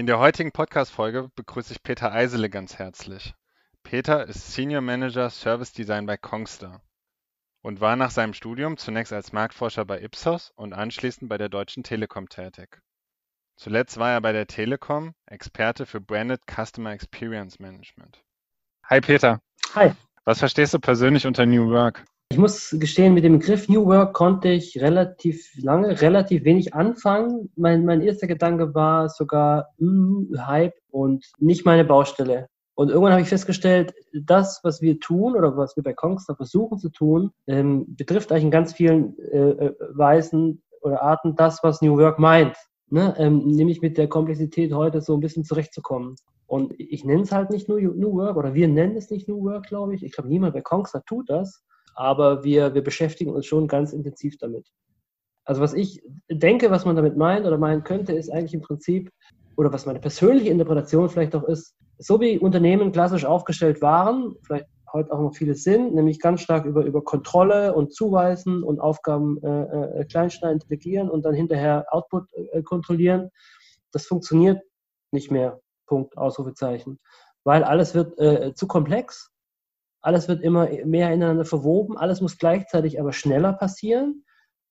In der heutigen Podcast-Folge begrüße ich Peter Eisele ganz herzlich. Peter ist Senior Manager Service Design bei Kongstar und war nach seinem Studium zunächst als Marktforscher bei Ipsos und anschließend bei der Deutschen Telekom tätig. Zuletzt war er bei der Telekom Experte für Branded Customer Experience Management. Hi Peter. Hi. Was verstehst du persönlich unter New Work? Ich muss gestehen, mit dem Begriff New Work konnte ich relativ lange, relativ wenig anfangen. Mein, mein erster Gedanke war sogar mm, Hype und nicht meine Baustelle. Und irgendwann habe ich festgestellt, das, was wir tun oder was wir bei Kongstar versuchen zu tun, ähm, betrifft eigentlich in ganz vielen äh, äh, Weisen oder Arten das, was New Work meint. Ne? Ähm, nämlich mit der Komplexität heute so ein bisschen zurechtzukommen. Und ich nenne es halt nicht nur New Work oder wir nennen es nicht New Work, glaube ich. Ich glaube, niemand bei Kongstar tut das aber wir, wir beschäftigen uns schon ganz intensiv damit. Also was ich denke, was man damit meint oder meinen könnte, ist eigentlich im Prinzip, oder was meine persönliche Interpretation vielleicht auch ist, so wie Unternehmen klassisch aufgestellt waren, vielleicht heute auch noch viele sind, nämlich ganz stark über, über Kontrolle und Zuweisen und Aufgaben äh, äh, kleinschneiden, delegieren und dann hinterher Output äh, kontrollieren. Das funktioniert nicht mehr. Punkt, Ausrufezeichen. Weil alles wird äh, zu komplex alles wird immer mehr ineinander verwoben, alles muss gleichzeitig aber schneller passieren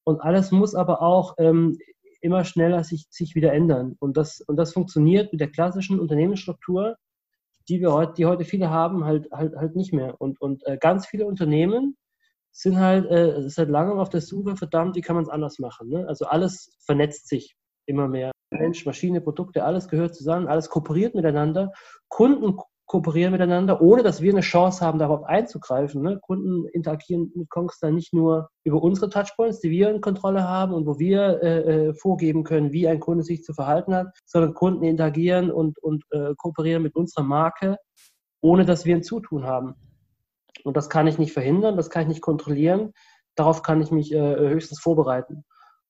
und alles muss aber auch ähm, immer schneller sich, sich wieder ändern. Und das, und das funktioniert mit der klassischen Unternehmensstruktur, die wir heute, die heute viele haben, halt, halt, halt nicht mehr. Und, und äh, ganz viele Unternehmen sind halt äh, seit langem auf der Suche, verdammt, wie kann man es anders machen? Ne? Also alles vernetzt sich immer mehr. Mensch, Maschine, Produkte, alles gehört zusammen, alles kooperiert miteinander. Kunden kooperieren miteinander, ohne dass wir eine Chance haben, darauf einzugreifen. Ne? Kunden interagieren mit Kongstar nicht nur über unsere Touchpoints, die wir in Kontrolle haben und wo wir äh, äh, vorgeben können, wie ein Kunde sich zu verhalten hat, sondern Kunden interagieren und, und äh, kooperieren mit unserer Marke, ohne dass wir ein Zutun haben. Und das kann ich nicht verhindern, das kann ich nicht kontrollieren, darauf kann ich mich äh, höchstens vorbereiten.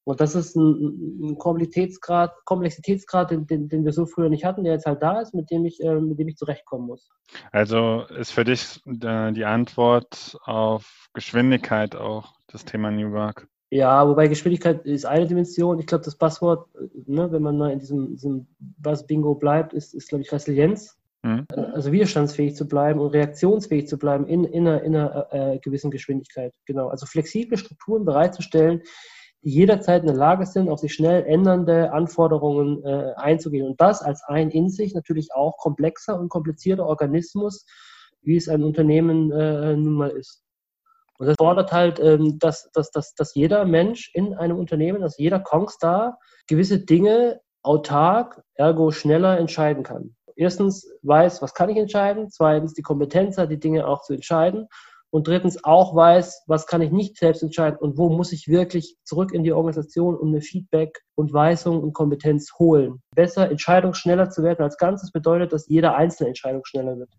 Und das ist ein, ein Komplexitätsgrad, Komplexitätsgrad den, den, den, wir so früher nicht hatten, der jetzt halt da ist, mit dem ich, äh, mit dem ich zurechtkommen muss. Also ist für dich äh, die Antwort auf Geschwindigkeit auch das Thema New Work? Ja, wobei Geschwindigkeit ist eine Dimension. Ich glaube, das Passwort, ne, wenn man mal in diesem, diesem Bass-Bingo bleibt, ist, ist glaube ich, Resilienz. Mhm. Also widerstandsfähig zu bleiben und reaktionsfähig zu bleiben in, in einer, in einer äh, gewissen Geschwindigkeit. Genau. Also flexible Strukturen bereitzustellen, die jederzeit in der Lage sind, auf sich schnell ändernde Anforderungen äh, einzugehen. Und das als ein in sich natürlich auch komplexer und komplizierter Organismus, wie es ein Unternehmen äh, nun mal ist. Und das fordert halt, ähm, dass, dass, dass, dass jeder Mensch in einem Unternehmen, dass jeder Kongstar gewisse Dinge autark, ergo schneller entscheiden kann. Erstens weiß, was kann ich entscheiden. Zweitens die Kompetenz hat, die Dinge auch zu entscheiden und drittens auch weiß, was kann ich nicht selbst entscheiden und wo muss ich wirklich zurück in die Organisation und mir Feedback und Weisung und Kompetenz holen. Besser entscheidungsschneller zu werden als Ganzes bedeutet, dass jede einzelne Entscheidung schneller wird.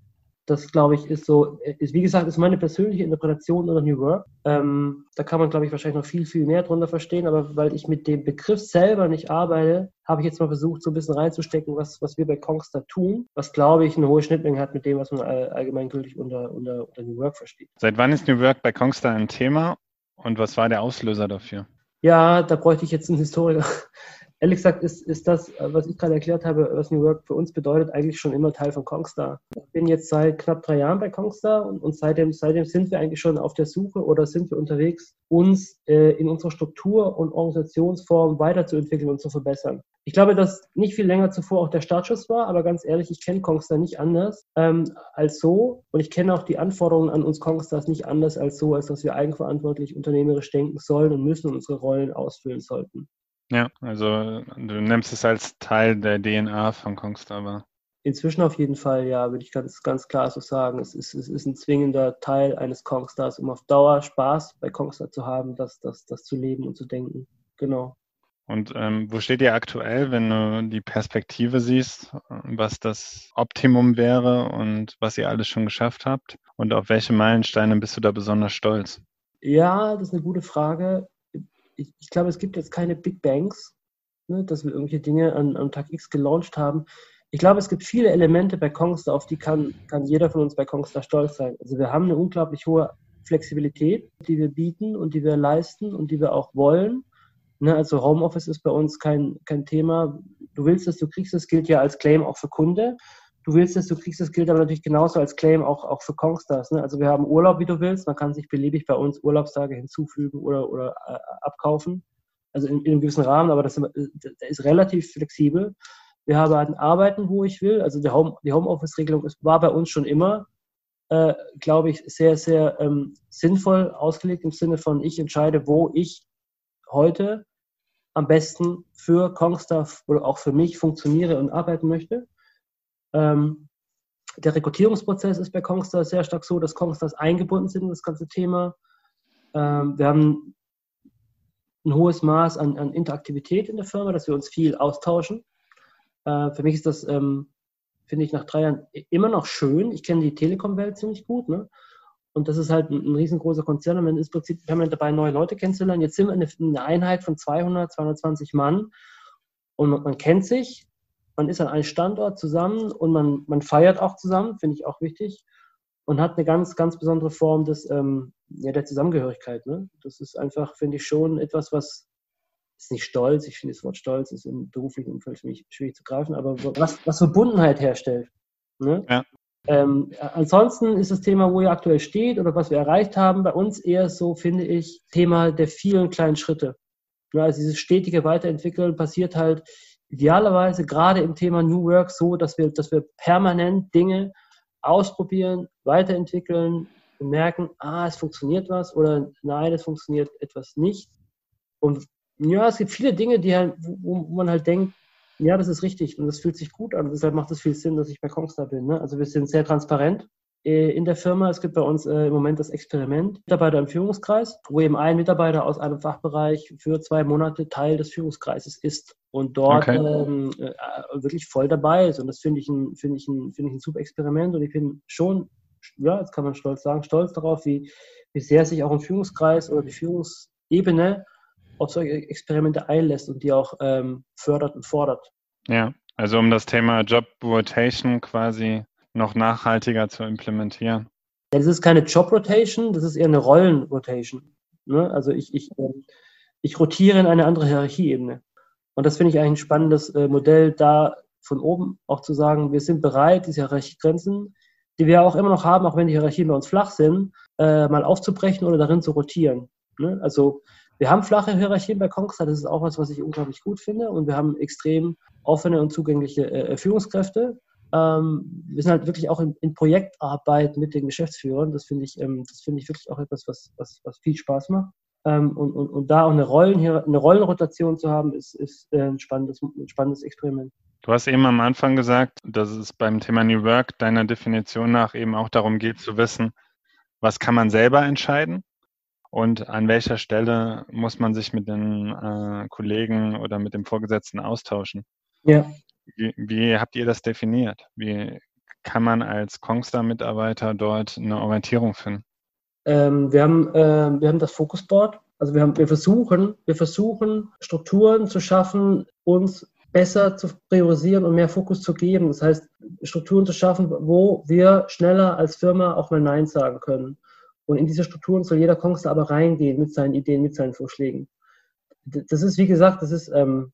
Das, glaube ich, ist so, ist, wie gesagt, ist meine persönliche Interpretation oder New Work. Ähm, da kann man, glaube ich, wahrscheinlich noch viel, viel mehr drunter verstehen, aber weil ich mit dem Begriff selber nicht arbeite, habe ich jetzt mal versucht, so ein bisschen reinzustecken, was, was wir bei Kongstar tun, was, glaube ich, eine hohe Schnittmenge hat mit dem, was man allgemeingültig unter, unter, unter New Work versteht. Seit wann ist New Work bei Kongstar ein Thema und was war der Auslöser dafür? Ja, da bräuchte ich jetzt einen Historiker ehrlich gesagt ist, ist das, was ich gerade erklärt habe, was New Work für uns bedeutet, eigentlich schon immer Teil von Kongstar. Ich bin jetzt seit knapp drei Jahren bei Kongstar und, und seitdem, seitdem sind wir eigentlich schon auf der Suche oder sind wir unterwegs, uns äh, in unserer Struktur und Organisationsform weiterzuentwickeln und zu verbessern. Ich glaube, dass nicht viel länger zuvor auch der Startschuss war, aber ganz ehrlich, ich kenne Kongstar nicht anders ähm, als so und ich kenne auch die Anforderungen an uns Kongstars nicht anders als so, als dass wir eigenverantwortlich unternehmerisch denken sollen und müssen und unsere Rollen ausfüllen sollten. Ja, also du nimmst es als Teil der DNA von Kongstar wahr. Inzwischen auf jeden Fall, ja, würde ich ganz, ganz klar so sagen. Es ist, es ist ein zwingender Teil eines Kongstars, um auf Dauer Spaß bei Kongstar zu haben, das, das, das zu leben und zu denken. Genau. Und ähm, wo steht ihr aktuell, wenn du die Perspektive siehst, was das Optimum wäre und was ihr alles schon geschafft habt? Und auf welche Meilensteine bist du da besonders stolz? Ja, das ist eine gute Frage ich, ich glaube, es gibt jetzt keine Big Bangs, ne, dass wir irgendwelche Dinge an, am Tag X gelauncht haben. Ich glaube, es gibt viele Elemente bei Kongstar, auf die kann, kann jeder von uns bei Kongstar stolz sein. Also wir haben eine unglaublich hohe Flexibilität, die wir bieten und die wir leisten und die wir auch wollen. Ne, also Homeoffice ist bei uns kein, kein Thema. du willst es, du kriegst es, gilt ja als Claim auch für Kunde. Du willst es, du kriegst es, gilt aber natürlich genauso als Claim auch, auch für Kongstars. Ne? Also wir haben Urlaub, wie du willst. Man kann sich beliebig bei uns Urlaubstage hinzufügen oder, oder äh, abkaufen. Also in, in, einem gewissen Rahmen, aber das, das ist relativ flexibel. Wir haben Arbeiten, wo ich will. Also die, Home, die Homeoffice-Regelung war bei uns schon immer, äh, glaube ich, sehr, sehr ähm, sinnvoll ausgelegt im Sinne von, ich entscheide, wo ich heute am besten für Kongstar oder auch für mich funktioniere und arbeiten möchte. Ähm, der Rekrutierungsprozess ist bei Kongstar sehr stark so, dass Kongstars eingebunden sind in das ganze Thema. Ähm, wir haben ein hohes Maß an, an, Interaktivität in der Firma, dass wir uns viel austauschen. Äh, für mich ist das, ähm, finde ich, nach drei Jahren immer noch schön. Ich kenne die Telekom-Welt ziemlich gut. Ne? Und das ist halt ein, ein riesengroßer Konzern und man ist im Prinzip permanent dabei, neue Leute kennenzulernen. Jetzt sind wir eine, eine Einheit von 200, 220 Mann und man, man, kennt sich, man ist an einem Standort zusammen und man, man feiert auch zusammen, finde ich auch wichtig und hat eine ganz, ganz besondere Form des, ähm, ja, der Zusammengehörigkeit. Ne? Das ist einfach, finde ich, schon etwas, was ist nicht stolz, ich finde das Wort stolz ist im beruflichen Umfeld für mich schwierig zu greifen, aber was, was Verbundenheit herstellt. Ne? Ja. Ähm, ansonsten ist das Thema, wo ihr aktuell steht oder was wir erreicht haben, bei uns eher so, finde ich, Thema der vielen kleinen Schritte. Ja, also dieses stetige Weiterentwickeln passiert halt idealerweise gerade im Thema New Work so, dass wir, dass wir permanent Dinge ausprobieren, weiterentwickeln und merken, ah, es funktioniert was oder nein, es funktioniert etwas nicht. Und ja, es gibt viele Dinge, die halt, wo, wo man halt denkt, ja, das ist richtig und das fühlt sich gut an. Deshalb macht es viel Sinn, dass ich bei Kongstar bin. Ne? Also wir sind sehr transparent äh, in der Firma. Es gibt bei uns äh, im Moment das Experiment Mitarbeiter im Führungskreis, wo eben ein Mitarbeiter aus einem Fachbereich für zwei Monate Teil des Führungskreises ist und dort okay. ähm, äh, wirklich voll dabei ist. Und das finde ich ein, finde ich ein, finde ich ein super Experiment und ich bin schon, ja, jetzt kann man stolz sagen, stolz darauf, wie, wie sehr sich auch ein Führungskreis oder die Führungsebene auf solche Experimente einlässt und die auch ähm, fördert und fordert. Ja, also um das Thema Job Rotation quasi noch nachhaltiger zu implementieren. Ja, das ist keine Job Rotation, das ist eher eine Rollen Rotation. Ne? Also ich, ich, ähm, ich rotiere in eine andere Hierarchieebene. Und das finde ich eigentlich ein spannendes äh, Modell, da von oben auch zu sagen, wir sind bereit, diese Hierarchiegrenzen, die wir auch immer noch haben, auch wenn die Hierarchien bei uns flach sind, äh, mal aufzubrechen oder darin zu rotieren. Ne? Also wir haben flache Hierarchien bei Conquista, das ist auch was, was ich unglaublich gut finde. Und wir haben extrem offene und zugängliche äh, Führungskräfte. Ähm, wir sind halt wirklich auch in, in, Projektarbeit mit den Geschäftsführern. Das finde ich, ähm, das ich wirklich auch etwas, was, was, was viel Spaß macht. Ähm, und, und, und da auch eine, Rollen, eine Rollenrotation zu haben, ist, ist äh, ein, spannendes, ein spannendes Experiment. Du hast eben am Anfang gesagt, dass es beim Thema New Work deiner Definition nach eben auch darum geht zu wissen, was kann man selber entscheiden und an welcher Stelle muss man sich mit den äh, Kollegen oder mit dem Vorgesetzten austauschen. Ja. Wie, wie habt ihr das definiert? Wie kann man als Kongstar-Mitarbeiter dort eine Orientierung finden? Ähm, wir, haben, äh, wir haben das Fokusboard. Also wir, haben, wir, versuchen, wir versuchen, Strukturen zu schaffen, uns besser zu priorisieren und mehr Fokus zu geben. Das heißt, Strukturen zu schaffen, wo wir schneller als Firma auch mal Nein sagen können. Und in diese Strukturen soll jeder Kongster aber reingehen mit seinen Ideen, mit seinen Vorschlägen. Das ist, wie gesagt, das ist, ähm,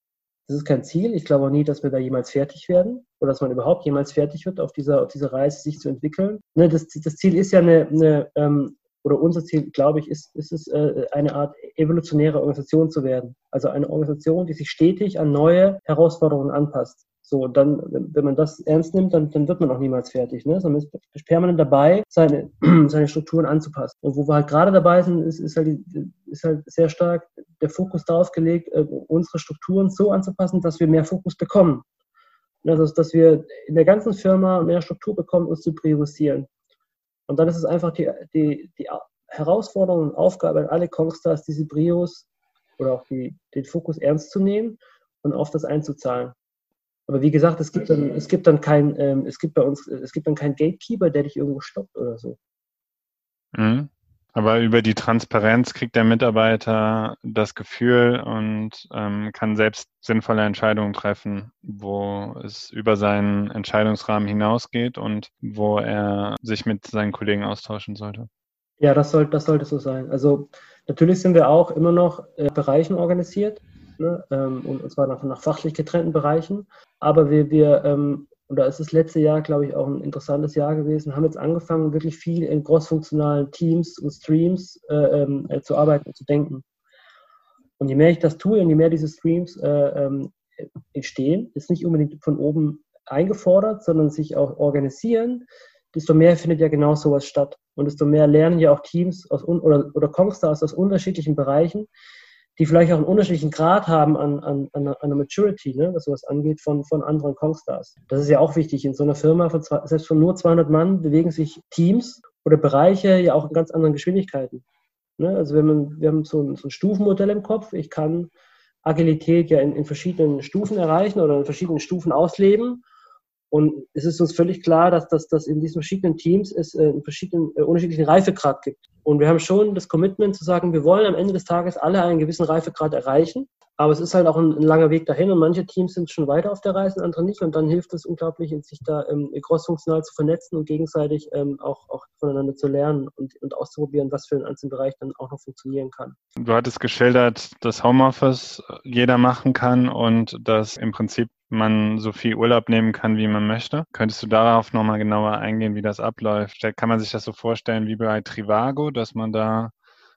das ist kein Ziel. Ich glaube auch nie, dass wir da jemals fertig werden oder dass man überhaupt jemals fertig wird, auf dieser, auf dieser Reise sich zu entwickeln. Ne, das, das Ziel ist ja eine, eine ähm, oder unser Ziel, glaube ich, ist, ist es, äh, eine Art evolutionäre Organisation zu werden. Also eine Organisation, die sich stetig an neue Herausforderungen anpasst. So, dann, wenn man das ernst nimmt, dann, dann wird man auch niemals fertig. Ne? Sondern man ist permanent dabei, seine, seine Strukturen anzupassen. Und wo wir halt gerade dabei sind, ist, ist, halt, ist halt sehr stark der Fokus darauf gelegt, äh, unsere Strukturen so anzupassen, dass wir mehr Fokus bekommen. Also, dass wir in der ganzen Firma mehr Struktur bekommen, uns zu priorisieren. Und dann ist es einfach die, die, die Herausforderung und Aufgabe an alle Kongstars, diese Brios oder auch die, den Fokus ernst zu nehmen und auf das einzuzahlen. Aber wie gesagt, es gibt dann, es gibt dann kein, ähm, es gibt bei uns, es gibt dann keinen Gatekeeper, der dich irgendwo stoppt oder so. Mhm. Aber über die Transparenz kriegt der Mitarbeiter das Gefühl und ähm, kann selbst sinnvolle Entscheidungen treffen, wo es über seinen Entscheidungsrahmen hinausgeht und wo er sich mit seinen Kollegen austauschen sollte. Ja, das, soll, das sollte so sein. Also natürlich sind wir auch immer noch äh, Bereichen organisiert. ne? ähm, und, und zwar nach, nach fachlich getrennten Bereichen. Aber wir, wir ähm, und da ist das letzte Jahr, glaube ich, auch ein interessantes Jahr gewesen, haben jetzt angefangen, wirklich viel in crossfunktionalen Teams und Streams äh, ähm, äh, zu arbeiten und zu denken. Und je mehr ich das tue und je mehr diese Streams äh, ähm, entstehen, ist nicht unbedingt von oben eingefordert, sondern sich auch organisieren, desto mehr findet ja genau sowas statt. Und desto mehr lernen ja auch Teams aus, oder, oder Comstars aus unterschiedlichen Bereichen, die vielleicht auch einen unterschiedlichen Grad haben an, an, an einer Maturity, ne, was sowas angeht, von, von anderen Kongstars. Das ist ja auch wichtig. In so einer Firma, von zwei, selbst von nur 200 Mann, bewegen sich Teams oder Bereiche ja auch in ganz anderen Geschwindigkeiten. Ne? Also wenn man, wir haben so ein, so ein Stufenmodell im Kopf. Ich kann Agilität ja in, in verschiedenen Stufen erreichen oder in verschiedenen Stufen ausleben. Und es ist uns völlig klar, dass, dass in diesen verschiedenen Teams es äh, einen verschiedenen, äh, unterschiedlichen Reifegrad gibt. Und wir haben schon das Commitment zu sagen, wir wollen am Ende des Tages alle einen gewissen Reifegrad erreichen. Aber es ist halt auch ein, ein langer Weg dahin und manche Teams sind schon weiter auf der Reise, andere nicht. Und dann hilft es unglaublich, sich da ähm, crossfunktional zu vernetzen und gegenseitig ähm, auch, auch voneinander zu lernen und, und auszuprobieren, was für einen einzelnen Bereich dann auch noch funktionieren kann. Du hattest geschildert, dass Homeoffice jeder machen kann und dass im Prinzip man so viel Urlaub nehmen kann, wie man möchte. Könntest du darauf nochmal genauer eingehen, wie das abläuft? Kann man sich das so vorstellen wie bei Trivago, dass man da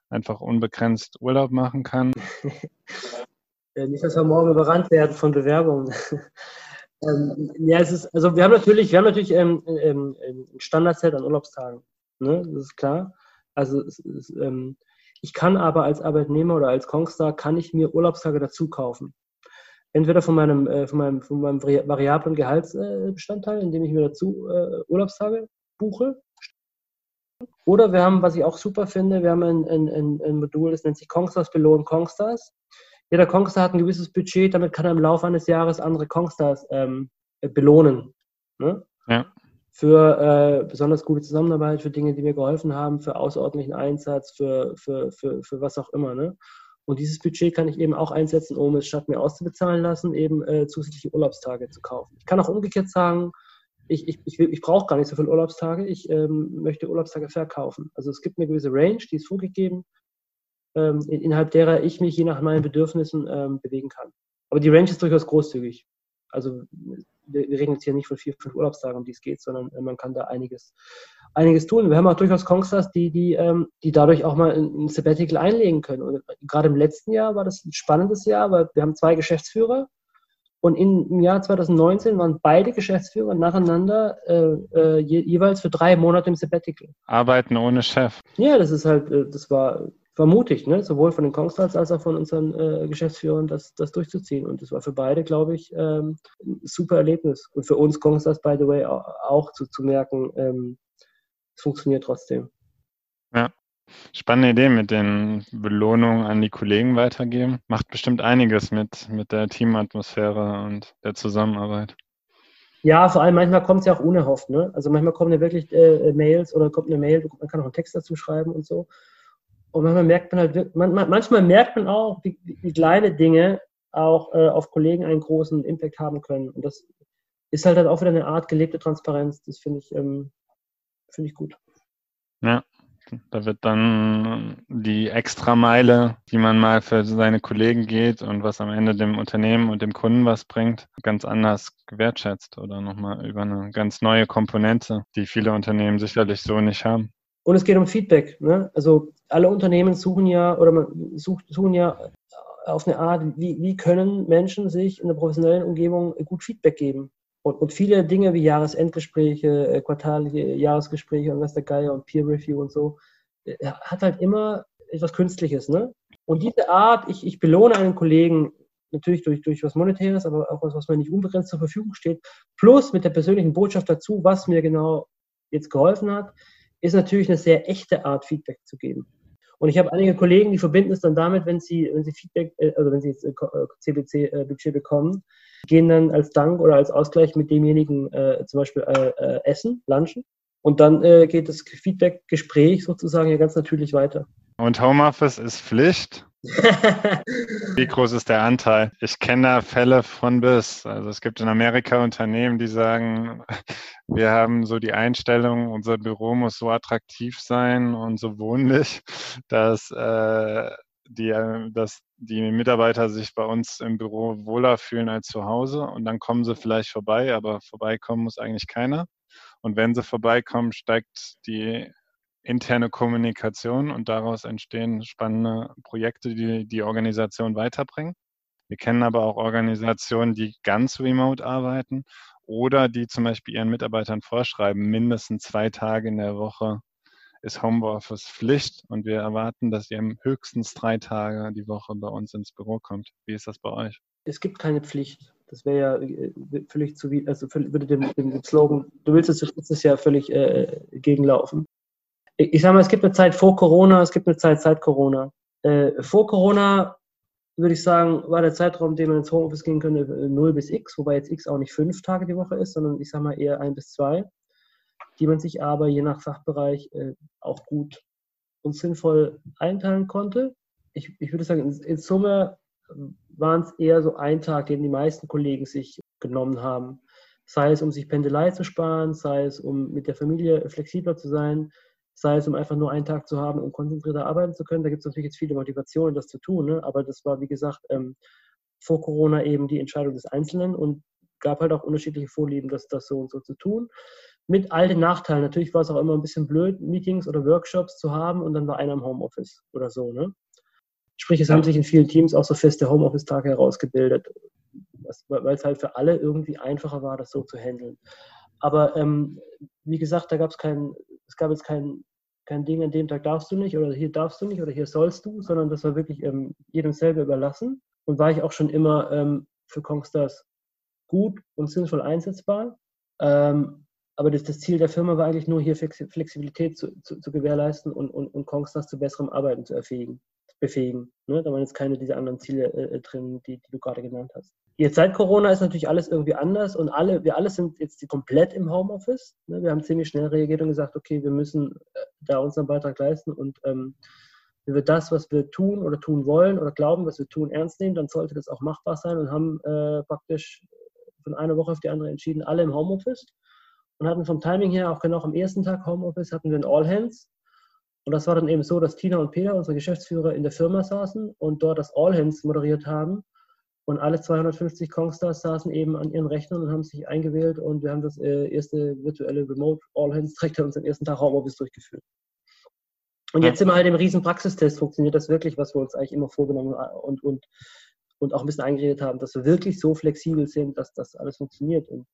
einfach unbegrenzt Urlaub machen kann? nicht, dass wir morgen überrannt werden von Bewerbungen. ähm, ja, es ist, also wir haben natürlich, wir haben natürlich ähm, ähm, ein Standardset an Urlaubstagen. Ne? Das ist klar. Also es, es, ähm, ich kann aber als Arbeitnehmer oder als Kongstar kann ich mir Urlaubstage dazu kaufen entweder von meinem, äh, von meinem, von meinem variablen Gehaltsbestandteil, indem ich mir dazu äh, Urlaubstage buche. Oder wir haben, was ich auch super finde, wir haben ein, ein, ein Modul, das nennt sich Kongstars belohnen Kongstars. Jeder Kongstar hat ein gewisses Budget, damit kann er im Laufe eines Jahres andere Kongstars ähm, belohnen. Ne? Ja. Für äh, besonders gute Zusammenarbeit, für Dinge, die mir geholfen haben, für außerordentlichen Einsatz, für, für, für, für was auch immer. Ne? Und dieses Budget kann ich eben auch einsetzen, um es statt mir auszubezahlen lassen, eben äh, zusätzliche Urlaubstage zu kaufen. Ich kann auch umgekehrt sagen, ich, ich, ich, ich brauche gar nicht so viele Urlaubstage, ich ähm, möchte Urlaubstage verkaufen. Also es gibt eine gewisse Range, die ist vorgegeben, ähm, innerhalb derer ich mich je nach meinen Bedürfnissen ähm, bewegen kann. Aber die Range ist durchaus großzügig. Also wir, wir reden jetzt hier nicht von vier, fünf Urlaubstagen, um die es geht, sondern äh, man kann da einiges, einiges tun. Wir haben auch durchaus Kongstars, die, die, ähm, die dadurch auch mal ein, Sabbatical einlegen können. Und gerade im letzten Jahr war das ein spannendes Jahr, weil wir haben zwei Geschäftsführer und in, im Jahr 2019 waren beide Geschäftsführer nacheinander äh, äh, je, jeweils für drei Monate im Sabbatical. Arbeiten ohne Chef. Ja, das ist halt, äh, das war war mutig, ne? sowohl von den Kongstars als auch von unseren äh, Geschäftsführern, das, das durchzuziehen. Und das war für beide, glaube ich, ähm, ein super Erlebnis. Und für uns Kongstars, by the way, auch, auch zu, zu merken, ähm, es funktioniert trotzdem. Ja, spannende Idee mit den Belohnungen an die Kollegen weitergeben. Macht bestimmt einiges mit, mit der Teamatmosphäre und der Zusammenarbeit. Ja, vor allem manchmal kommt es ja auch unerhofft. Ne? Also manchmal kommen ja wirklich äh, Mails oder kommt eine Mail, man kann auch einen Text dazu schreiben und so. Und manchmal merkt man halt, man, manchmal merkt man auch, wie, wie kleine Dinge auch äh, auf Kollegen einen großen Impact haben können. Und das ist halt, halt auch wieder eine Art gelebte Transparenz. Das finde ich, ähm, finde ich gut. Ja, da wird dann die Extrameile, die man mal für seine Kollegen geht und was am Ende dem Unternehmen und dem Kunden was bringt, ganz anders gewertschätzt oder nochmal über eine ganz neue Komponente, die viele Unternehmen sicherlich so nicht haben. Und es geht um Feedback. Ne? Also alle Unternehmen suchen ja oder man sucht, suchen ja auf eine Art, wie, wie können Menschen sich in der professionellen Umgebung gut Feedback geben. Und, und viele Dinge wie Jahresendgespräche, äh, quartalige Jahresgespräche und was der Geier und Peer Review und so, äh, hat halt immer etwas Künstliches. Ne? Und diese Art, ich, ich belohne einen Kollegen natürlich durch, durch was Monetäres, aber auch was, was mir nicht unbegrenzt zur Verfügung steht, plus mit der persönlichen Botschaft dazu, was mir genau jetzt geholfen hat, ist natürlich eine sehr echte Art, Feedback zu geben. Und ich habe einige Kollegen, die verbinden es dann damit, wenn sie, wenn sie Feedback, äh, also wenn sie jetzt CBC-Budget äh, bekommen, gehen dann als Dank oder als Ausgleich mit demjenigen äh, zum Beispiel äh, äh, essen, lunchen. Und dann äh, geht das Feedback-Gespräch sozusagen ja ganz natürlich weiter. Und Homeoffice ist Pflicht? Wie groß ist der Anteil? Ich kenne da Fälle von bis. Also es gibt in Amerika Unternehmen, die sagen, wir haben so die Einstellung, unser Büro muss so attraktiv sein und so wohnlich, dass äh, die, äh, dass die Mitarbeiter sich bei uns im Büro wohler fühlen als zu Hause und dann kommen sie vielleicht vorbei, aber vorbeikommen muss eigentlich keiner. Und wenn sie vorbeikommen, steigt die interne Kommunikation und daraus entstehen spannende Projekte, die die Organisation weiterbringen. Wir kennen aber auch Organisationen, die ganz remote arbeiten oder die zum Beispiel ihren Mitarbeitern vorschreiben, mindestens zwei Tage in der Woche ist Homeoffice Pflicht und wir erwarten, dass ihr höchstens drei Tage die Woche bei uns ins Büro kommt. Wie ist das bei euch? Es gibt keine Pflicht. Das wäre ja äh, völlig zu, also würde dem, dem Slogan, du willst es, es ja völlig äh, gegenlaufen. Ich sage mal, es gibt eine Zeit vor Corona, es gibt eine Zeit seit Corona. Äh, vor Corona würde ich sagen, war der Zeitraum, den man ins Homeoffice gehen könnte, 0 bis X, wobei jetzt X auch nicht fünf Tage die Woche ist, sondern ich sage mal eher ein bis zwei die man sich aber je nach Fachbereich äh, auch gut und sinnvoll einteilen konnte. Ich, ich würde sagen, in, in Summe waren es eher so ein Tag, den die meisten Kollegen sich genommen haben. Sei es, um sich Pendelei zu sparen, sei es, um mit der Familie flexibler zu sein, sei es, um einfach nur einen Tag zu haben, um konzentrierter arbeiten zu können. Da gibt es natürlich jetzt viele Motivationen, das zu tun, ne? aber das war, wie gesagt, ähm, vor Corona eben die Entscheidung des Einzelnen und gab halt auch unterschiedliche Vorlieben, das, das so und so zu tun mit all den Nachteilen. Natürlich war es auch immer ein bisschen blöd, Meetings oder Workshops zu haben und dann war einer im Homeoffice oder so. Ne? Sprich, es haben sich in vielen Teams auch so feste Homeoffice-Tage herausgebildet, weil es halt für alle irgendwie einfacher war, das so zu handeln. Aber ähm, wie gesagt, da gab es kein, es gab jetzt kein, kein Ding, an dem Tag darfst du nicht oder hier darfst du nicht oder hier sollst du, sondern das war wirklich ähm, jedem selber überlassen. Und war ich auch schon immer ähm, für Kongstars gut und sinnvoll einsetzbar. Ähm, aber das, das, Ziel der Firma war eigentlich nur hier Flexibilität zu, zu, zu gewährleisten und, und, und Kongstas zu besserem Arbeiten zu erfähigen, befähigen. Ne? Da waren jetzt keine dieser anderen Ziele äh, äh, drin, die, die, du gerade genannt hast. Jetzt seit Corona ist natürlich alles irgendwie anders und alle, wir alle sind jetzt komplett im Homeoffice. Ne? Wir haben ziemlich schnell reagiert und gesagt, okay, wir müssen äh, da unseren Beitrag leisten und ähm, wenn wir das, was wir tun oder tun wollen oder glauben, was wir tun, ernst nehmen, dann sollte das auch machbar sein und haben äh, praktisch von einer Woche auf die andere entschieden, alle im Homeoffice und hatten vom Timing her auch genau am ersten Tag Homeoffice hatten wir ein All Hands. Und das war dann eben so, dass Tina und Peter, unsere Geschäftsführer, in der Firma saßen und dort das All Hands moderiert haben. Und alle 250 Kongstars saßen eben an ihren Rechnern und haben sich eingewählt und wir haben das äh, erste virtuelle Remote All Hands direkt an unserem ersten Tag Homeoffice durchgeführt. Und jetzt sind wir halt im riesen Praxistest, funktioniert das wirklich, was wir uns eigentlich immer vorgenommen und, und, und auch ein bisschen eingeredet haben, dass wir wirklich so flexibel sind, dass das alles funktioniert. Und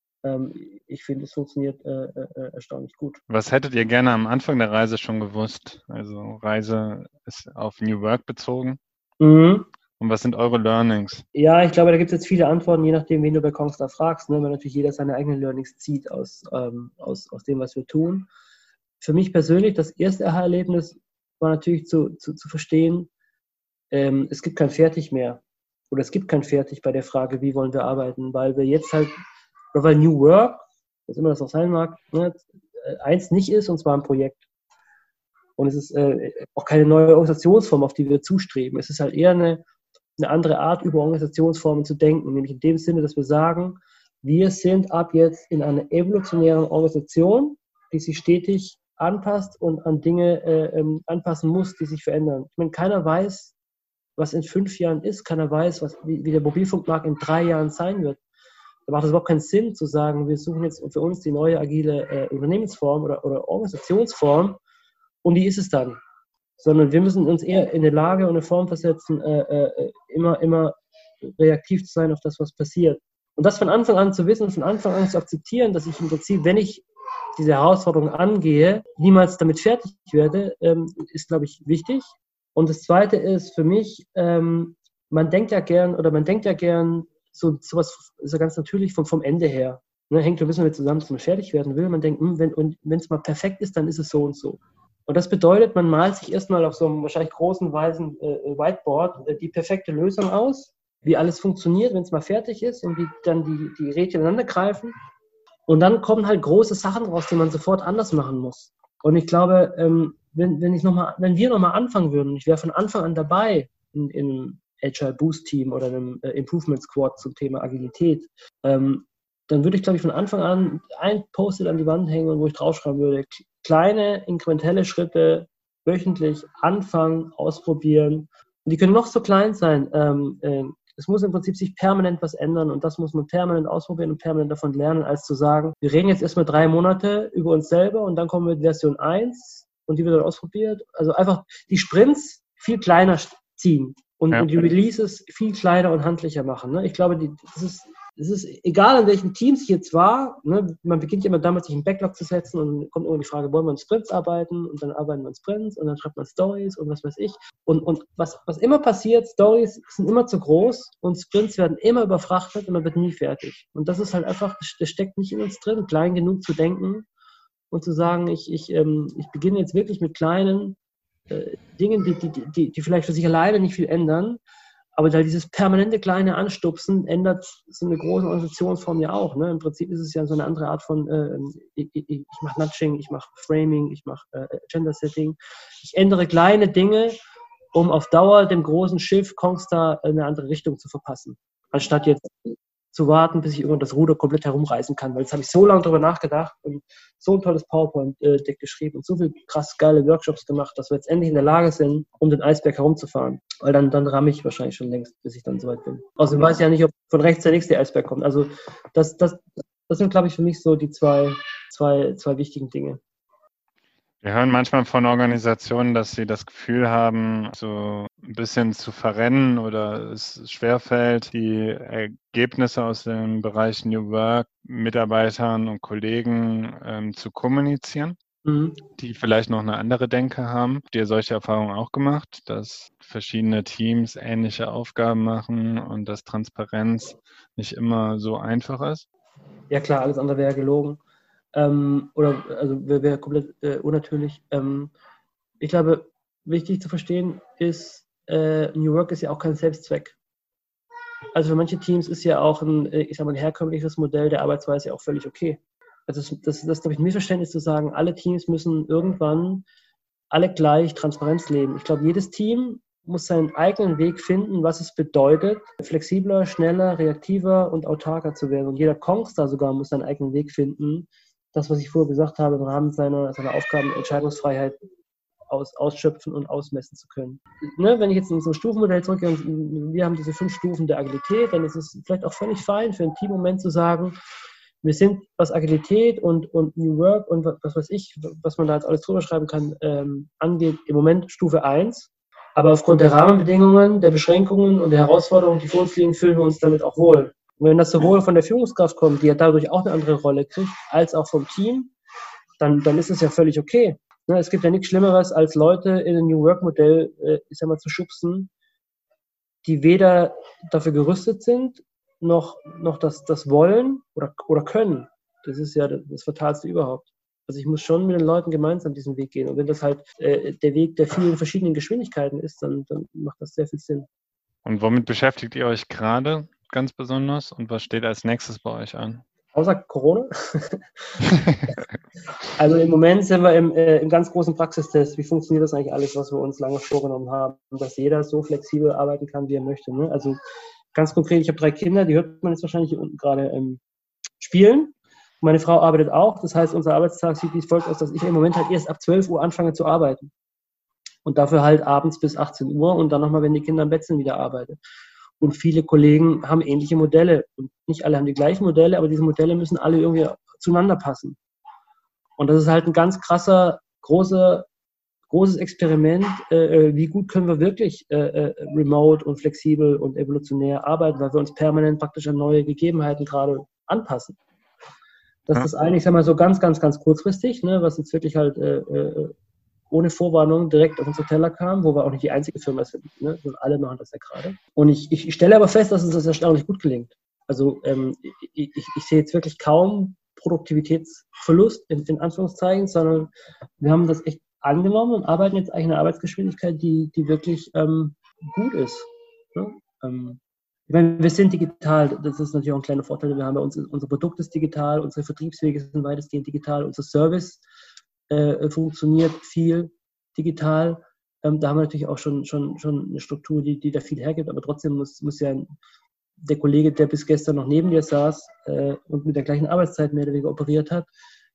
ich finde, es funktioniert äh, äh, erstaunlich gut. Was hättet ihr gerne am Anfang der Reise schon gewusst? Also Reise ist auf New Work bezogen. Mhm. Und was sind eure Learnings? Ja, ich glaube, da gibt es jetzt viele Antworten, je nachdem, wen du bei Kongstar fragst, ne? weil natürlich jeder seine eigenen Learnings zieht aus, ähm, aus, aus dem, was wir tun. Für mich persönlich, das erste Erlebnis war natürlich zu, zu, zu verstehen, ähm, es gibt kein Fertig mehr. Oder es gibt kein Fertig bei der Frage, wie wollen wir arbeiten, weil wir jetzt halt oder weil New Work, was immer das auch sein mag, ne, eins nicht ist, und zwar ein Projekt. Und es ist äh, auch keine neue Organisationsform, auf die wir zustreben. Es ist halt eher eine, eine andere Art, über Organisationsformen zu denken, nämlich in dem Sinne, dass wir sagen, wir sind ab jetzt in einer evolutionären Organisation, die sich stetig anpasst und an Dinge äh, ähm, anpassen muss, die sich verändern. Ich meine, keiner weiß, was in fünf Jahren ist, keiner weiß, was, wie, wie der Mobilfunkmarkt in drei Jahren sein wird da macht es überhaupt keinen Sinn zu sagen, wir suchen jetzt für uns die neue agile äh, Unternehmensform oder, oder Organisationsform und die ist es dann. Sondern wir müssen uns eher in eine Lage und eine Form versetzen, äh, äh, immer, immer reaktiv zu sein auf das, was passiert. Und das von Anfang an zu wissen, von Anfang an zu akzeptieren, dass ich im Prinzip, wenn ich diese Herausforderung angehe, niemals damit fertig werde, ähm, ist, glaube ich, wichtig. Und das Zweite ist für mich, ähm, man denkt ja gern oder man denkt ja gern so sowas ist ja ganz natürlich vom, vom Ende her. Ne, hängt ein bisschen mit zusammen, dass man fertig werden will. Man denkt, hm, wenn es mal perfekt ist, dann ist es so und so. Und das bedeutet, man malt sich erstmal auf so einem wahrscheinlich großen weißen äh, Whiteboard äh, die perfekte Lösung aus, wie alles funktioniert, wenn es mal fertig ist und wie dann die, die Rädchen ineinander greifen. Und dann kommen halt große Sachen raus, die man sofort anders machen muss. Und ich glaube, ähm, wenn, wenn, ich noch mal, wenn wir nochmal anfangen würden, ich wäre von Anfang an dabei in, in, Agile Boost Team oder einem äh, Improvement Squad zum Thema Agilität, ähm, dann würde ich, glaube ich, von Anfang an ein Post-it an die Wand hängen, wo ich draufschreiben würde, kleine inkrementelle Schritte wöchentlich anfangen, ausprobieren Und die können noch so klein sein. Ähm, äh, es muss im Prinzip sich permanent was ändern und das muss man permanent ausprobieren und permanent davon lernen, als zu sagen, wir reden jetzt erstmal drei Monate über uns selber und dann kommen wir mit Version 1 und die wird dann ausprobiert. Also einfach die Sprints viel kleiner ziehen und, ja. und die Releases viel kleiner und handlicher machen. Ne? Ich glaube, die, das ist es ist egal, in welchen Teams ich jetzt war, ne, man beginnt ja immer damit, sich einen Backlog zu setzen und dann kommt immer die Frage, wollen wir in Sprints arbeiten? Und dann arbeiten wir in Sprints und dann schreibt man Stories und was weiß ich. Und, und was, was immer passiert, Stories sind immer zu groß und Sprints werden immer überfrachtet und man wird nie fertig. Und das ist halt einfach, das steckt nicht in uns drin, klein genug zu denken und zu sagen, ich, ich, ähm, ich beginne jetzt wirklich mit kleinen äh, Dingen, die, die, die, die vielleicht für sich alleine nicht viel ändern, aber da dieses permanente kleine Anstupsen ändert so eine große Organisationsform ja auch. Ne? Im Prinzip ist es ja so eine andere Art von, äh, ich, ich, ich mache Nudging, ich mache Framing, ich mache äh, Agenda Setting. Ich ändere kleine Dinge, um auf Dauer dem großen Schiff Kongstar eine andere Richtung zu verpassen. Anstatt jetzt zu warten, bis ich irgendwann das Ruder komplett herumreißen kann. Weil jetzt habe ich so lange darüber nachgedacht und so ein tolles PowerPoint-Deck geschrieben und so viele krass geile Workshops gemacht, dass wir jetzt endlich in der Lage sind, um den Eisberg herumzufahren. Weil dann, dann ramme ich wahrscheinlich schon längst, bis ich dann soweit bin. Außerdem weiß ich ja nicht, ob von rechts der nächste Eisberg kommt. Also das, das, das sind, glaube ich, für mich so die zwei, zwei, zwei wichtigen Dinge. Wir hören manchmal von Organisationen, dass sie das Gefühl haben, so ein bisschen zu verrennen oder es schwerfällt, die Ergebnisse aus dem Bereich New Work Mitarbeitern und Kollegen ähm, zu kommunizieren, mhm. die vielleicht noch eine andere Denke haben. Habt ihr solche Erfahrungen auch gemacht, dass verschiedene Teams ähnliche Aufgaben machen und dass Transparenz nicht immer so einfach ist? Ja klar, alles andere wäre gelogen ähm, oder also wäre wär komplett äh, unnatürlich. Ähm, ich glaube, wichtig zu verstehen ist, äh, New Work ist ja auch kein Selbstzweck. Also für manche Teams ist ja auch ein, äh, ich sag mal, ein herkömmliches Modell der Arbeitsweise auch völlig okay. Also das, das, das ist, glaube ich, ein Missverständnis zu sagen, alle Teams müssen irgendwann alle gleich Transparenz leben. Ich glaube, jedes Team muss seinen eigenen Weg finden, was es bedeutet, flexibler, schneller, reaktiver und autarker zu werden. Und jeder Kongstar sogar muss seinen eigenen Weg finden, das, was ich vorher gesagt habe, im Rahmen seiner, seiner Aufgaben Entscheidungsfreiheit aus, ausschöpfen und ausmessen zu können. Ne, wenn ich jetzt in so ein Stufenmodell zurückgehe wir haben diese fünf Stufen der Agilität, dann ist es vielleicht auch völlig fein für ein Teammoment zu sagen, wir sind, was Agilität und, und New Work und was weiß ich, was man da jetzt alles drüber schreiben kann, ähm, angeht, im Moment Stufe 1. Aber aufgrund der Rahmenbedingungen, der Beschränkungen und der Herausforderungen, die vor uns liegen, fühlen wir uns damit auch wohl. Und wenn das sowohl von der Führungskraft kommt, die ja dadurch auch eine andere Rolle kriegt, als auch vom Team, dann, dann ist es ja völlig okay. Ne, es gibt ja nichts Schlimmeres, als Leute in ein New Work Modell, äh, ich sag mal, zu schubsen, die weder dafür gerüstet sind, noch, noch das, das wollen oder, oder können. Das ist ja das Fatalste überhaupt. Also ich muss schon mit den Leuten gemeinsam diesen Weg gehen. Und wenn das halt äh, der Weg der vielen verschiedenen Geschwindigkeiten ist, dann, dann macht das sehr viel Sinn. Und womit beschäftigt ihr euch gerade? Ganz besonders und was steht als nächstes bei euch an? Außer Corona. also im Moment sind wir im, äh, im ganz großen Praxistest. Wie funktioniert das eigentlich alles, was wir uns lange vorgenommen haben? Dass jeder so flexibel arbeiten kann, wie er möchte. Ne? Also ganz konkret, ich habe drei Kinder, die hört man jetzt wahrscheinlich hier unten gerade ähm, spielen. Meine Frau arbeitet auch. Das heißt, unser Arbeitstag sieht wie folgt aus, dass ich im Moment halt erst ab 12 Uhr anfange zu arbeiten. Und dafür halt abends bis 18 Uhr und dann nochmal, wenn die Kinder im Bett sind, wieder arbeite. Und viele Kollegen haben ähnliche Modelle. Und nicht alle haben die gleichen Modelle, aber diese Modelle müssen alle irgendwie zueinander passen. Und das ist halt ein ganz krasser, großer, großes Experiment. Äh, äh, wie gut können wir wirklich äh, äh, remote und flexibel und evolutionär arbeiten, weil wir uns permanent praktisch an neue Gegebenheiten gerade anpassen. Das ist das eine, ich sag mal so ganz, ganz, ganz kurzfristig, ne, was jetzt wirklich halt äh, äh ohne Vorwarnung direkt auf unsere Teller kam, wo wir auch nicht die einzige Firma sind. Ne? Alle machen das ja gerade. Und ich, ich, stelle aber fest, dass uns das erstaunlich gut gelingt. Also ähm, ich, ich, ich sehe jetzt wirklich kaum Produktivitätsverlust in, in, Anführungszeichen, sondern wir haben das echt angenommen und arbeiten jetzt eigentlich eine Arbeitsgeschwindigkeit, die, die wirklich ähm, gut ist. Ne? Ähm, ich meine, wir sind digital, das ist natürlich auch ein kleiner Vorteil. Wir haben bei uns, unser Produkt ist digital, unsere Vertriebswege sind weitestgehend digital, unser Service äh, funktioniert viel digital. Ähm, da haben wir natürlich auch schon, schon, schon eine Struktur, die, die da viel hergibt, aber trotzdem muss, muss ja der Kollege, der bis gestern noch neben dir saß äh, und mit der gleichen Arbeitszeit mehr oder weniger operiert hat,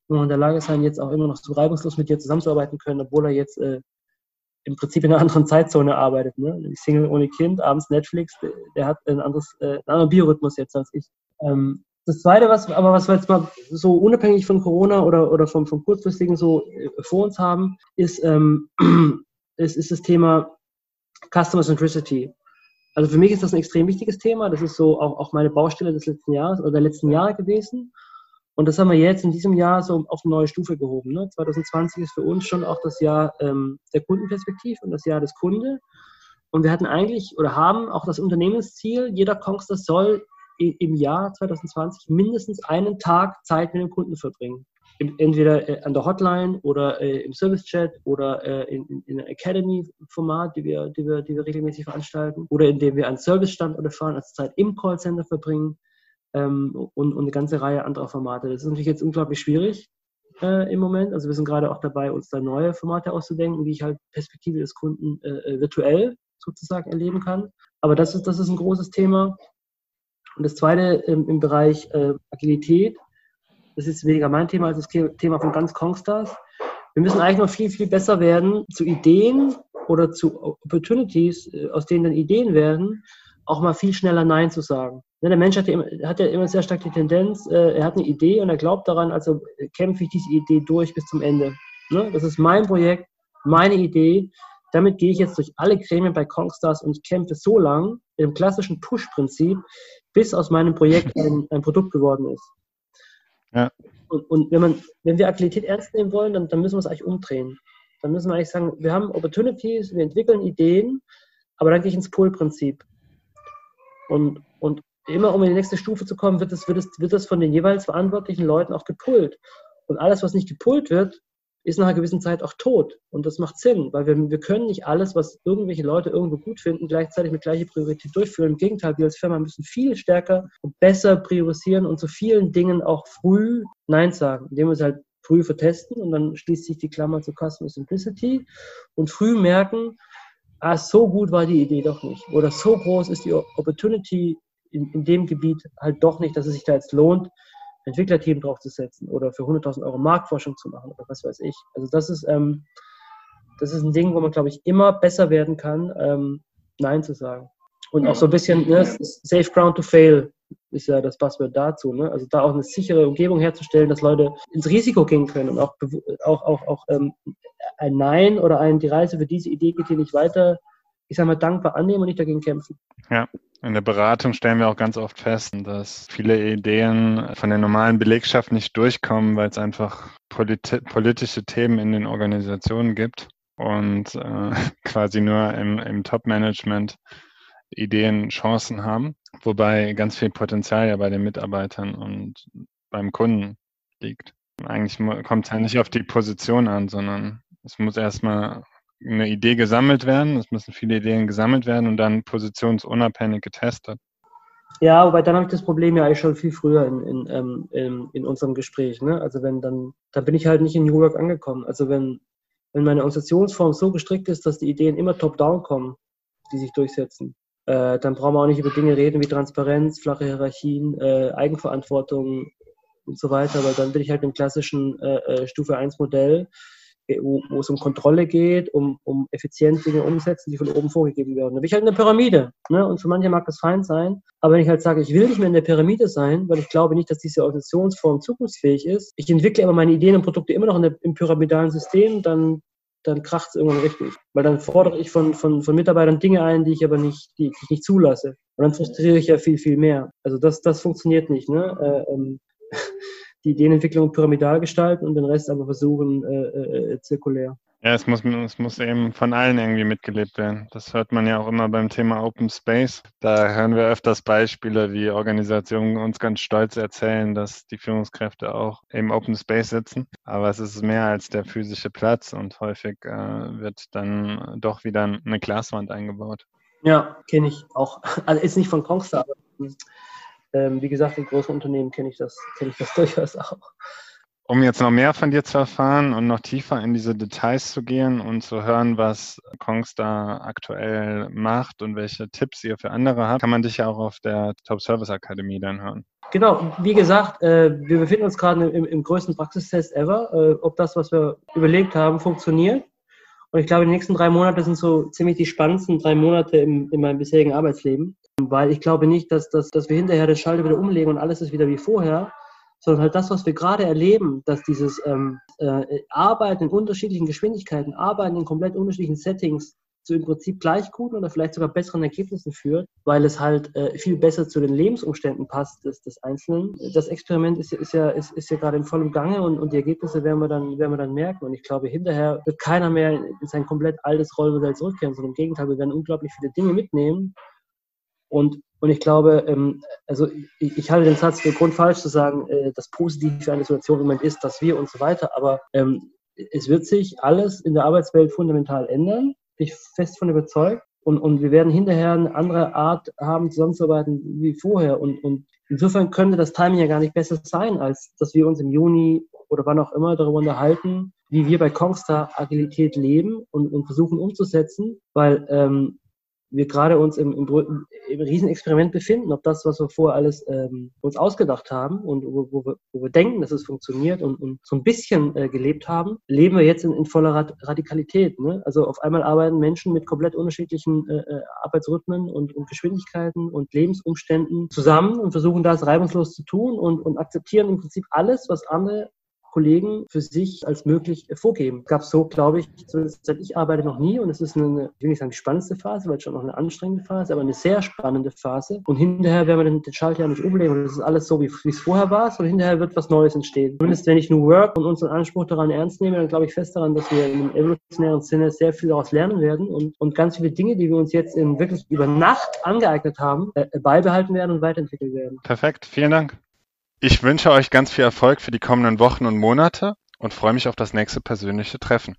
nur in der Lage sein, jetzt auch immer noch so reibungslos mit dir zusammenzuarbeiten können, obwohl er jetzt äh, im Prinzip in einer anderen Zeitzone arbeitet. Ne? Single ohne Kind, abends Netflix, der, der hat ein anderes, äh, einen anderen Biorhythmus jetzt als ich. Ähm, das Zweite, was, aber was wir jetzt mal so unabhängig von Corona oder, oder vom, vom kurzfristigen so äh, vor uns haben, ist, ähm, ist, ist das Thema Customer Centricity. Also für mich ist das ein extrem wichtiges Thema. Das ist so auch, auch meine Baustelle des letzten Jahres oder der letzten Jahre gewesen. Und das haben wir jetzt in diesem Jahr so auf eine neue Stufe gehoben. Ne? 2020 ist für uns schon auch das Jahr ähm, der Kundenperspektive und das Jahr des Kunde. Und wir hatten eigentlich oder haben auch das Unternehmensziel, jeder Kongster soll im Jahr 2020 mindestens einen Tag Zeit mit dem Kunden verbringen. Entweder äh, an der Hotline oder äh, im Service Chat oder äh, in, in, in einem Academy-Format, die wir, die, wir, die wir regelmäßig veranstalten, oder indem wir an Service-Standorte fahren, also Zeit im Callcenter verbringen ähm, und, eine ganze Reihe anderer Formate. Das ist natürlich jetzt unglaublich schwierig im Moment. Also wir sind gerade auch dabei, uns da neue Formate auszudenken, wie ich halt Perspektive des Kunden virtuell sozusagen erleben kann. Aber das ist, das ist ein großes Thema. Und das zweite ähm, im Bereich äh, Agilität, das ist weniger mein Thema als das Thema von ganz Kongstars. Wir müssen eigentlich noch viel, viel besser werden zu Ideen oder zu Opportunities, äh, aus denen dann Ideen werden, auch mal viel schneller Nein zu sagen. Ne, der Mensch hat ja, immer, hat ja immer sehr stark die Tendenz, äh, er hat eine Idee und er glaubt daran, also kämpfe ich diese Idee durch bis zum Ende. Ne? Das ist mein Projekt, meine Idee. Damit gehe ich jetzt durch alle Gremien bei Kongstars und ich kämpfe so lang im klassischen Push-Prinzip, bis aus meinem Projekt ein, ein Produkt geworden ist. Ja. Und, und, wenn, man, wenn wir Agilität ernst nehmen wollen, dann, dann müssen wir es eigentlich umdrehen. Dann müssen wir eigentlich sagen, wir haben Opportunities, wir entwickeln Ideen, aber dann gehe ich ins Pull-Prinzip. Und, und immer um in die nächste Stufe zu kommen, wird das, wird, das, wird das von den jeweils verantwortlichen Leuten auch gepullt. Und alles, was nicht gepullt wird, ist nach einer gewissen Zeit auch tot. Und das macht Sinn, weil wir, wir können nicht alles, was irgendwelche Leute irgendwo gut finden, gleichzeitig mit gleicher Priorität durchführen. Im Gegenteil, wir als Firma müssen viel stärker und besser priorisieren und zu vielen Dingen auch früh Nein sagen, indem wir es halt früh vertesten und dann schließt sich die Klammer zu Customer Simplicity und früh merken, ah, so gut war die Idee doch nicht oder so groß ist die Opportunity in, in dem Gebiet halt doch nicht, dass es sich da jetzt lohnt, Entwicklerteam draufzusetzen oder für 100.000 Euro Marktforschung zu machen oder was weiß ich. Also das ist, ähm, das ist ein Ding, wo man, glaube ich, immer besser werden kann, ähm, Nein zu sagen. Und auch so ein bisschen, ne, safe ground to fail ist ja das Passwort dazu. Ne? Also da auch eine sichere Umgebung herzustellen, dass Leute ins Risiko gehen können und auch, auch, auch, auch ähm, ein Nein oder ein, die Reise für diese Idee geht hier nicht weiter, ich sage mal, dankbar annehmen und nicht dagegen kämpfen. Ja, in der Beratung stellen wir auch ganz oft fest, dass viele Ideen von der normalen Belegschaft nicht durchkommen, weil es einfach politi politische Themen in den Organisationen gibt und äh, quasi nur im, im Top-Management Ideen Chancen haben, wobei ganz viel Potenzial ja bei den Mitarbeitern und beim Kunden liegt. Eigentlich kommt es ja nicht auf die Position an, sondern es muss erstmal eine Idee gesammelt werden, es müssen viele Ideen gesammelt werden und dann positionsunabhängig getestet. Ja, wobei dann habe ich das Problem ja eigentlich schon viel früher in, in, ähm, in, in unserem Gespräch. Ne? Also wenn dann, dann bin ich halt nicht in New York angekommen. Also wenn, wenn meine Organisationsform so gestrickt ist, dass die Ideen immer top-down kommen, die sich durchsetzen, äh, dann brauchen wir auch nicht über Dinge reden wie Transparenz, flache Hierarchien, äh, Eigenverantwortung und so weiter, weil dann bin ich halt im klassischen äh, äh Stufe 1 Modell, wo, wo es um Kontrolle geht, um, um effizient Dinge umsetzen, die von oben vorgegeben werden. Da bin ich halt in der Pyramide. Ne? Und für manche mag das fein sein. Aber wenn ich halt sage, ich will nicht mehr in der Pyramide sein, weil ich glaube nicht, dass diese Organisationsform zukunftsfähig ist, ich entwickle aber meine Ideen und Produkte immer noch in der, im pyramidalen System, dann dann kracht es irgendwann richtig. Weil dann fordere ich von, von, von Mitarbeitern Dinge ein, die ich aber nicht, die, ich nicht zulasse. Und dann frustriere ich ja viel, viel mehr. Also das, das funktioniert nicht. Ne? Äh, ähm, die Ideenentwicklung pyramidal gestalten und den Rest aber versuchen äh, äh, zirkulär. Ja, es muss, es muss eben von allen irgendwie mitgelebt werden. Das hört man ja auch immer beim Thema Open Space. Da hören wir öfters Beispiele, wie Organisationen uns ganz stolz erzählen, dass die Führungskräfte auch im Open Space sitzen. Aber es ist mehr als der physische Platz und häufig äh, wird dann doch wieder eine Glaswand eingebaut. Ja, kenne ich auch. Also ist nicht von Kongstar, aber ähm, wie gesagt, in großen Unternehmen kenne ich das, kenne ich das durchaus auch. Um jetzt noch mehr von dir zu erfahren und noch tiefer in diese Details zu gehen und zu hören, was Kongstar aktuell macht und welche Tipps ihr für andere habt, kann man dich ja auch auf der Top Service Akademie dann hören. Genau, wie gesagt, äh, wir befinden uns gerade im, im größten Praxistest ever, äh, ob das, was wir überlegt haben, funktioniert. Und ich glaube, die nächsten drei Monate sind so ziemlich die spannendsten drei Monate im, in meinem bisherigen Arbeitsleben. Weil ich glaube nicht, dass, dass, dass wir hinterher den Schalter wieder umlegen und alles ist wieder wie vorher, sondern halt das, was wir gerade erleben, dass dieses ähm, äh, Arbeiten in unterschiedlichen Geschwindigkeiten, Arbeiten in komplett unterschiedlichen Settings so im Prinzip gleich guten oder vielleicht sogar besseren Ergebnissen führt, weil es halt äh, viel besser zu den Lebensumständen passt des, des Einzelnen. Das Experiment ist, ist ja, ist, ist ja gerade in vollem Gange und, und die Ergebnisse werden wir, dann, werden wir dann merken. Und ich glaube, hinterher wird keiner mehr in sein komplett altes Rollmodell zurückkehren, sondern im Gegenteil, wir werden unglaublich viele Dinge mitnehmen. Und, und ich glaube, ähm, also ich, ich halte den Satz für grundfalsch zu sagen, äh, das Positive für eine Situation im Moment ist, dass wir und so weiter, aber ähm, es wird sich alles in der Arbeitswelt fundamental ändern bin ich fest von überzeugt. Und, und wir werden hinterher eine andere Art haben, zusammenzuarbeiten wie vorher. Und, und insofern könnte das Timing ja gar nicht besser sein, als dass wir uns im Juni oder wann auch immer darüber unterhalten, wie wir bei Kongstar Agilität leben und, und versuchen umzusetzen, weil ähm, wir gerade uns im, im, im Riesenexperiment befinden, ob das, was wir vorher alles ähm, uns ausgedacht haben und wo, wo, wir, wo wir denken, dass es funktioniert und, und so ein bisschen äh, gelebt haben, leben wir jetzt in, in voller Radikalität. Ne? Also auf einmal arbeiten Menschen mit komplett unterschiedlichen äh, äh, Arbeitsrhythmen und, und Geschwindigkeiten und Lebensumständen zusammen und versuchen das reibungslos zu tun und, und akzeptieren im Prinzip alles, was andere Kollegen für sich als möglich vorgeben. Gab so, glaube ich, seit ich arbeite noch nie und es ist eine, ich will nicht sagen spannendste Phase, weil es schon noch eine anstrengende Phase, aber eine sehr spannende Phase. Und hinterher werden wir den, Schalter ja nicht umlegen und es ist alles so, wie es vorher war, sondern hinterher wird was Neues entstehen. Zumindest wenn ich New Work und unseren Anspruch daran ernst nehme, dann glaube ich fest daran, dass wir im evolutionären Sinne sehr viel daraus lernen werden und, und ganz viele Dinge, die wir uns jetzt in wirklich über Nacht angeeignet haben, äh, beibehalten werden und weiterentwickeln werden. Perfekt, vielen Dank. Ich wünsche euch ganz viel Erfolg für die kommenden Wochen und Monate und freue mich auf das nächste persönliche Treffen.